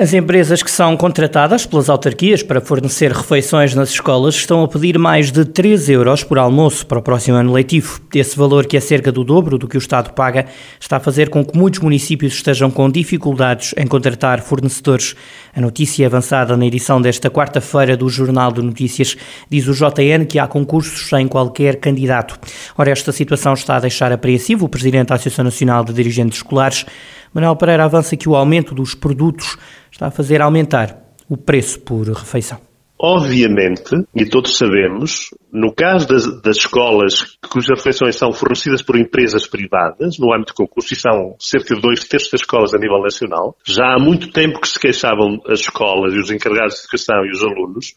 As empresas que são contratadas pelas autarquias para fornecer refeições nas escolas estão a pedir mais de 3 euros por almoço para o próximo ano letivo. Esse valor, que é cerca do dobro do que o Estado paga, está a fazer com que muitos municípios estejam com dificuldades em contratar fornecedores. A notícia avançada na edição desta quarta-feira do Jornal de Notícias diz o JN que há concursos sem qualquer candidato. Ora, esta situação está a deixar apreensivo o Presidente da Associação Nacional de Dirigentes Escolares. Manuel Pereira avança que o aumento dos produtos está a fazer aumentar o preço por refeição. Obviamente, e todos sabemos, no caso das, das, escolas cujas refeições são fornecidas por empresas privadas, no âmbito de concurso, e são cerca de dois terços das escolas a nível nacional, já há muito tempo que se queixavam as escolas e os encarregados de educação e os alunos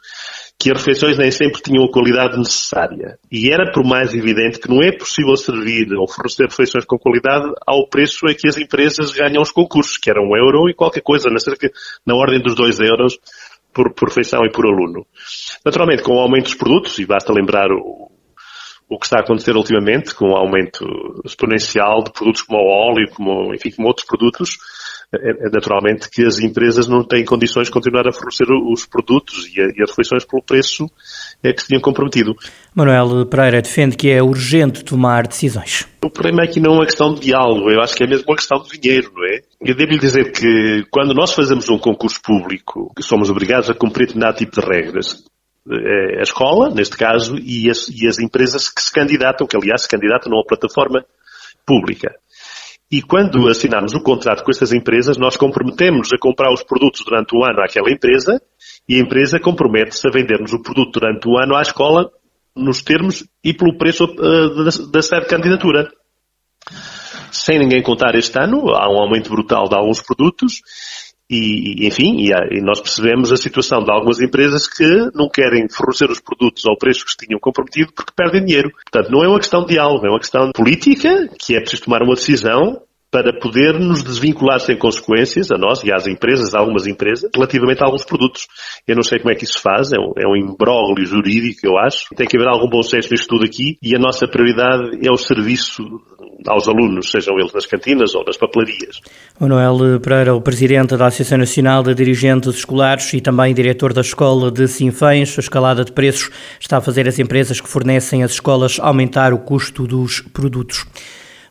que as refeições nem sempre tinham a qualidade necessária. E era por mais evidente que não é possível servir ou fornecer refeições com qualidade ao preço a que as empresas ganham os concursos, que era um euro e qualquer coisa, na, cerca, na ordem dos dois euros por, por refeição e por aluno. Naturalmente, com o aumento dos produtos, e basta lembrar o, o que está a acontecer ultimamente, com o aumento exponencial de produtos como o óleo, como, enfim, como outros produtos, é, é, naturalmente que as empresas não têm condições de continuar a fornecer os produtos e, a, as refeições pelo preço é que se tinham comprometido. Manuel Pereira defende que é urgente tomar decisões. O problema é que não é uma questão de diálogo, eu acho que é mesmo uma questão de dinheiro, não é? Eu devo lhe dizer que quando nós fazemos um concurso público, somos obrigados a cumprir determinado tipo de regras, é a escola, neste caso, e as, e as empresas que se candidatam, que aliás se candidatam numa plataforma pública. E quando assinamos o contrato com estas empresas, nós comprometemos a comprar os produtos durante o ano àquela empresa e a empresa compromete-se a vender-nos o produto durante o ano à escola nos termos e pelo preço uh, da, certa candidatura. Sem ninguém contar este ano, há um aumento brutal de alguns produtos e, enfim, e, nós percebemos a situação de algumas empresas que não querem fornecer os produtos ao preço que se tinham comprometido porque perdem dinheiro. Portanto, não é uma questão de diálogo, é uma questão política, que é preciso tomar uma decisão para poder nos desvincular sem consequências, a nós e às empresas, a algumas empresas, relativamente a alguns produtos. Eu não sei como é que isso se faz, é um, é um imbróglio jurídico, eu acho. Tem que haver algum bom senso nisto tudo aqui e a nossa prioridade é o serviço aos alunos, sejam eles nas cantinas ou nas papelarias. Manuel Pereira, o presidente da Associação Nacional de Dirigentes Escolares e também diretor da Escola de Sinfãs, a escalada de preços está a fazer as empresas que fornecem as escolas aumentar o custo dos produtos.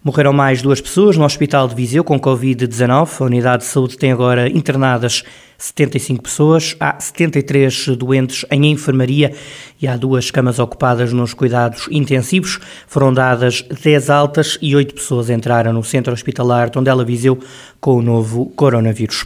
Morreram mais duas pessoas no Hospital de Viseu com Covid-19. A unidade de saúde tem agora internadas 75 pessoas. Há 73 doentes em enfermaria e há duas camas ocupadas nos cuidados intensivos. Foram dadas 10 altas e 8 pessoas entraram no centro hospitalar Tondela Viseu com o novo coronavírus.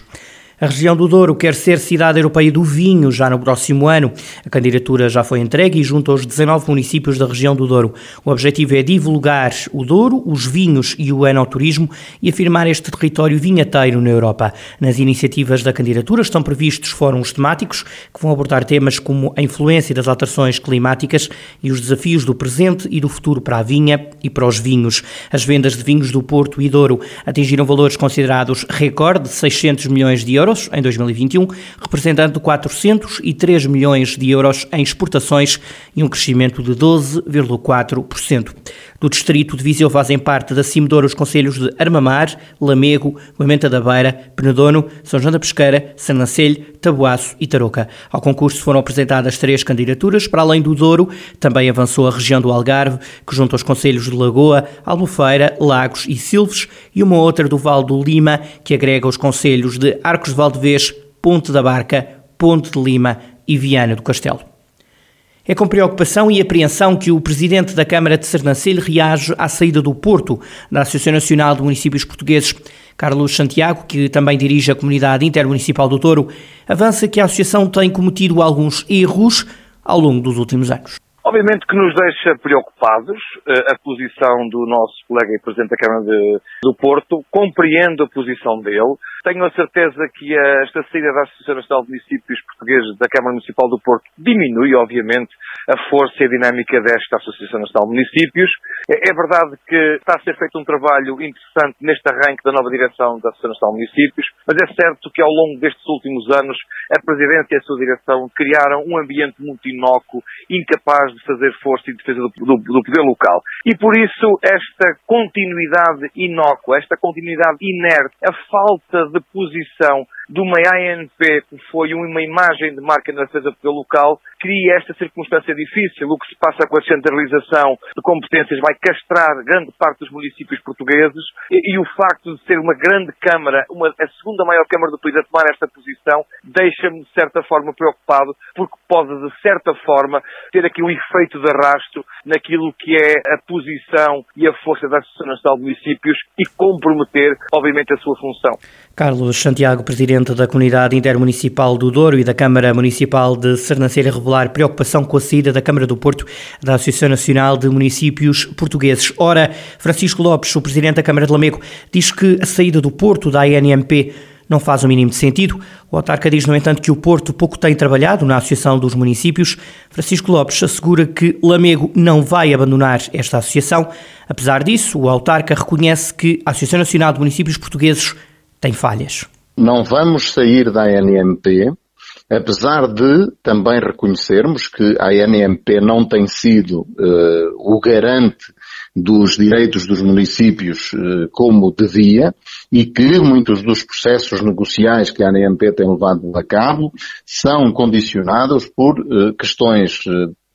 A região do Douro quer ser cidade europeia do vinho já no próximo ano. A candidatura já foi entregue e junto aos 19 municípios da região do Douro. O objetivo é divulgar o Douro, os vinhos e o enoturismo e afirmar este território vinheteiro na Europa. Nas iniciativas da candidatura estão previstos fóruns temáticos que vão abordar temas como a influência das alterações climáticas e os desafios do presente e do futuro para a vinha e para os vinhos. As vendas de vinhos do Porto e Douro atingiram valores considerados recorde de 600 milhões de euros euros em 2021, representando 403 milhões de euros em exportações e um crescimento de 12,4%. Do distrito de Viseu fazem parte da Cimedouro os conselhos de Armamar, Lamego, Moimenta da Beira, Penedono, São João da Pesqueira, Sanancelho, Tabuaço e Tarouca. Ao concurso foram apresentadas três candidaturas, para além do Douro, também avançou a região do Algarve, que junta os conselhos de Lagoa, Albufeira, Lagos e Silves, e uma outra do Val do Lima, que agrega os conselhos de Arcos de Valdevez, Ponte da Barca, Ponte de Lima e Viana do Castelo. É com preocupação e apreensão que o presidente da Câmara de Sernancelho reage à saída do Porto da Associação Nacional de Municípios Portugueses. Carlos Santiago, que também dirige a Comunidade Intermunicipal do Douro, avança que a associação tem cometido alguns erros ao longo dos últimos anos. Obviamente que nos deixa preocupados uh, a posição do nosso colega e Presidente da Câmara de, do Porto, compreendo a posição dele, tenho a certeza que esta saída da Associação Nacional de Municípios Portugueses da Câmara Municipal do Porto diminui, obviamente, a força e a dinâmica desta Associação Nacional de Municípios. É, é verdade que está a ser feito um trabalho interessante neste arranque da nova direção da Associação Nacional de Municípios, mas é certo que ao longo destes últimos anos a Presidência e a sua direção criaram um ambiente muito inócuo, incapaz de fazer força em defesa do, do, do poder local. E por isso esta continuidade inócua, esta continuidade inerte, a falta de posição de uma ANP que foi uma imagem de marca na defesa local, cria esta circunstância difícil. O que se passa com a centralização de competências vai castrar grande parte dos municípios portugueses e, e o facto de ser uma grande Câmara, uma, a segunda maior Câmara do país a tomar esta posição, deixa-me de certa forma preocupado porque pode de certa forma ter aqui um efeito de arrasto naquilo que é a posição e a força da Associação Nacional de Municípios e comprometer, obviamente, a sua função. Carlos Santiago, Presidente da Comunidade Intermunicipal do Douro e da Câmara Municipal de Sernancelha, revelar preocupação com a saída da Câmara do Porto da Associação Nacional de Municípios Portugueses. Ora, Francisco Lopes, o Presidente da Câmara de Lamego, diz que a saída do Porto da ANMP não faz o mínimo de sentido. O autarca diz, no entanto, que o Porto pouco tem trabalhado na Associação dos Municípios. Francisco Lopes assegura que Lamego não vai abandonar esta associação. Apesar disso, o autarca reconhece que a Associação Nacional de Municípios Portugueses tem falhas. Não vamos sair da ANMP, apesar de também reconhecermos que a ANMP não tem sido uh, o garante dos direitos dos municípios uh, como devia e que muitos dos processos negociais que a ANMP tem levado a cabo são condicionados por uh, questões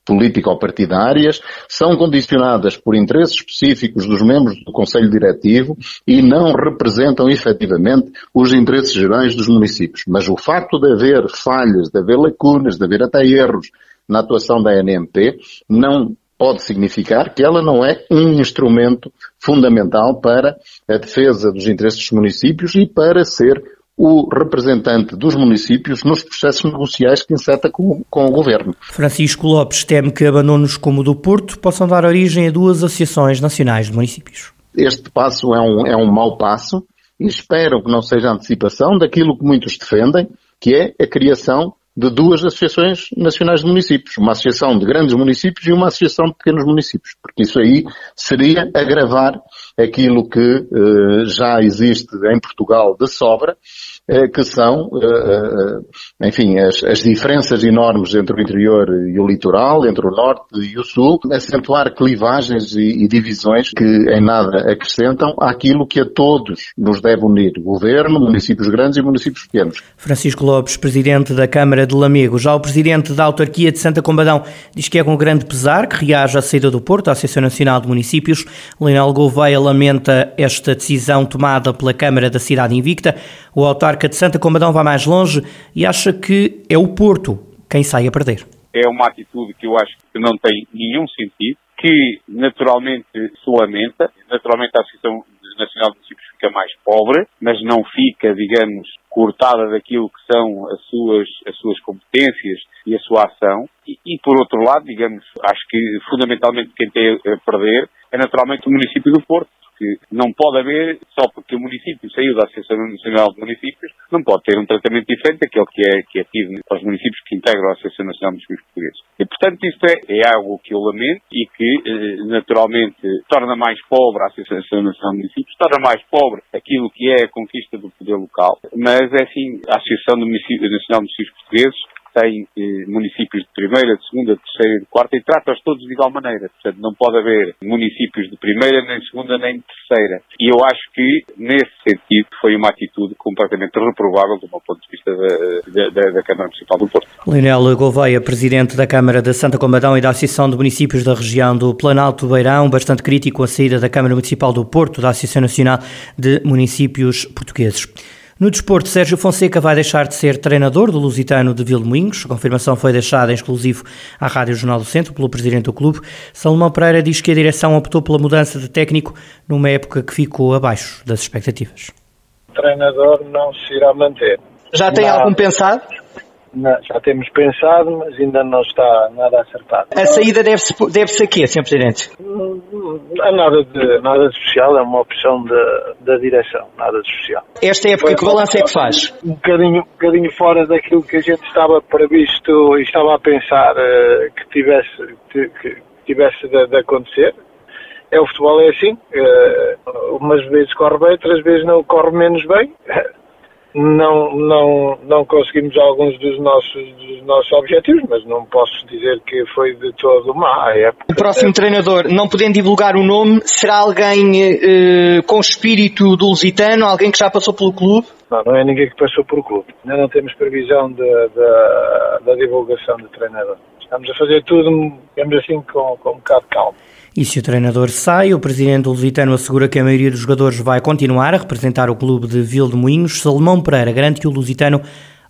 político-partidárias, são condicionadas por interesses específicos dos membros do Conselho Diretivo e não representam efetivamente os interesses gerais dos municípios. Mas o facto de haver falhas, de haver lacunas, de haver até erros na atuação da NMP, não pode significar que ela não é um instrumento fundamental para a defesa dos interesses dos municípios e para ser o representante dos municípios nos processos negociais que inseta com, com o Governo. Francisco Lopes teme que abandonos como o do Porto possam dar origem a duas associações nacionais de municípios. Este passo é um, é um mau passo e espero que não seja antecipação daquilo que muitos defendem, que é a criação de duas associações nacionais de municípios, uma associação de grandes municípios e uma associação de pequenos municípios, porque isso aí seria agravar aquilo que uh, já existe em Portugal de sobra eh, que são, eh, eh, enfim, as, as, diferenças enormes entre o interior e o litoral, entre o norte e o sul, acentuar clivagens e, e divisões que em nada acrescentam àquilo que a todos nos deve unir, governo, municípios grandes e municípios pequenos. Francisco Lopes, presidente da Câmara de Lamego, já o presidente da autarquia de Santa Combadão, diz que é com grande pesar que reage à saída do Porto, à Associação Nacional de Municípios. Leonel Gouveia lamenta esta decisão tomada pela Câmara da Cidade Invicta. O autarca de Santa Combadão vai mais longe e acha que é o Porto quem sai a perder. É uma atitude que eu acho que não tem nenhum sentido, que naturalmente se lamenta, naturalmente a Associação Nacional de Municípios fica mais pobre, mas não fica, digamos, cortada daquilo que são as suas, as suas competências e a sua ação. E, e, por outro lado, digamos, acho que fundamentalmente quem tem a perder é naturalmente o município do Porto que não pode haver, só porque o município saiu da Associação Nacional de Municípios, não pode ter um tratamento diferente daquele que é, que é tido aos municípios que integram a Associação Nacional de Municípios Portugueses. E, portanto, isto é, é algo que eu lamento e que, eh, naturalmente, torna mais pobre a Associação Nacional de Municípios, torna mais pobre aquilo que é a conquista do poder local. Mas, é assim, a Associação Nacional de Municípios Portugueses tem eh, municípios de primeira, de segunda, de terceira e de quarta e trata-os todos de igual maneira. Portanto, não pode haver municípios de primeira, nem de segunda, nem de terceira. E eu acho que, nesse sentido, foi uma atitude completamente reprovável do meu ponto de vista da, da, da Câmara Municipal do Porto. Leonel Gouveia, Presidente da Câmara de Santa Combadão e da Associação de Municípios da região do Planalto Beirão, bastante crítico à saída da Câmara Municipal do Porto, da Associação Nacional de Municípios Portugueses. No desporto, Sérgio Fonseca vai deixar de ser treinador do Lusitano de Vilmoinhos. A confirmação foi deixada em exclusivo à Rádio Jornal do Centro pelo presidente do clube. Salomão Pereira diz que a direção optou pela mudança de técnico numa época que ficou abaixo das expectativas. O treinador não se irá manter. Já tem algum pensado? Não, já temos pensado, mas ainda não está nada acertado. A saída deve-se deve a quê, Sr. Presidente? nada de, nada de especial, é uma opção da, da direção, nada de especial. Esta época, que balanço é que faz? Um bocadinho, um bocadinho fora daquilo que a gente estava previsto e estava a pensar uh, que tivesse, que tivesse de, de, acontecer. É, o futebol é assim, uh, umas vezes corre bem, outras vezes não corre menos bem. não, não, não conseguimos alguns dos nossos, dos nossos objetivos, mas não posso dizer que foi de todo má época. O próximo treinador, não podendo divulgar o nome, será alguém eh, com espírito do Lusitano, alguém que já passou pelo clube? Não, não é ninguém que passou pelo clube. Ainda não temos previsão da divulgação do treinador. Estamos a fazer tudo, digamos assim, com, com um bocado de calma. E se o treinador sai, o presidente Lusitano assegura que a maioria dos jogadores vai continuar a representar o clube de Vil de Moinhos. Salomão Pereira garante que o Lusitano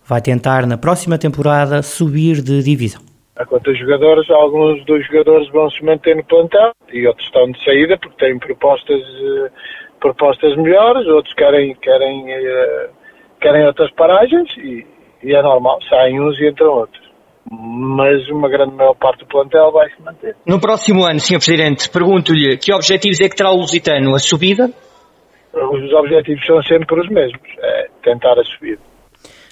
vai tentar na próxima temporada subir de divisão. Quanto aos jogadores, alguns dos jogadores vão se manter no plantel e outros estão de saída porque têm propostas, eh, propostas melhores, outros querem, querem, eh, querem outras paragens e, e é normal, saem uns e entram outros mas uma grande maior parte do plantel vai se manter. No próximo ano, Sr. Presidente, pergunto-lhe que objetivos é que terá o Lusitano? A subida? Os objetivos são sempre os mesmos, é tentar a subida.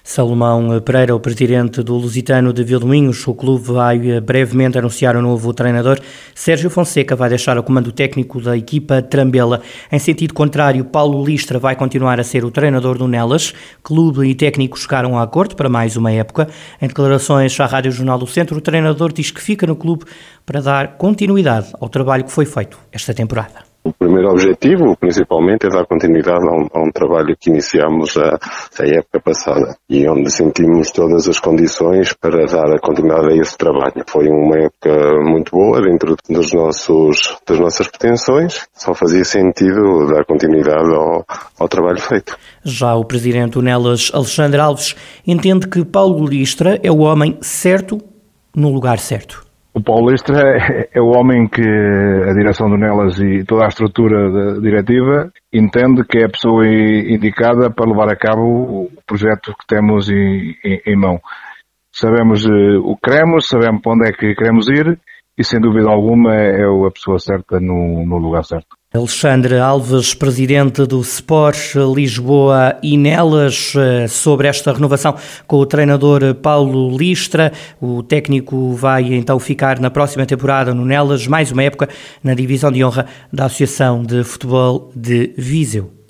Salomão Pereira, o presidente do Lusitano de Vildominhos, o clube vai brevemente anunciar o novo treinador. Sérgio Fonseca vai deixar o comando técnico da equipa Trambela. Em sentido contrário, Paulo Listra vai continuar a ser o treinador do Nelas. Clube e técnico chegaram a acordo para mais uma época. Em declarações à Rádio Jornal do Centro, o treinador diz que fica no clube para dar continuidade ao trabalho que foi feito esta temporada. Primeiro objetivo, principalmente, é dar continuidade a um, a um trabalho que iniciamos a, a, época passada e onde sentimos todas as condições para dar a continuidade a esse trabalho. Foi uma época muito boa dentro dos nossos, das nossas pretensões, só fazia sentido dar continuidade ao, ao trabalho feito. Já o presidente Unelas, Alexandre Alves, entende que Paulo Listra é o homem certo no lugar certo. O Paulo Listra é, é o homem que a direção do Nelas e toda a estrutura diretiva entende que é a pessoa indicada para levar a cabo o projeto que temos em, mão. Sabemos uh, o que queremos, sabemos para onde é que queremos ir e sem dúvida alguma é a pessoa certa no, no lugar certo. Alexandre Alves, presidente do Sport Lisboa e Nelas, eh, sobre esta renovação com o treinador Paulo Listra. O técnico vai então ficar na próxima temporada no Nelas, mais uma época na divisão de honra da Associação de Futebol de Viseu.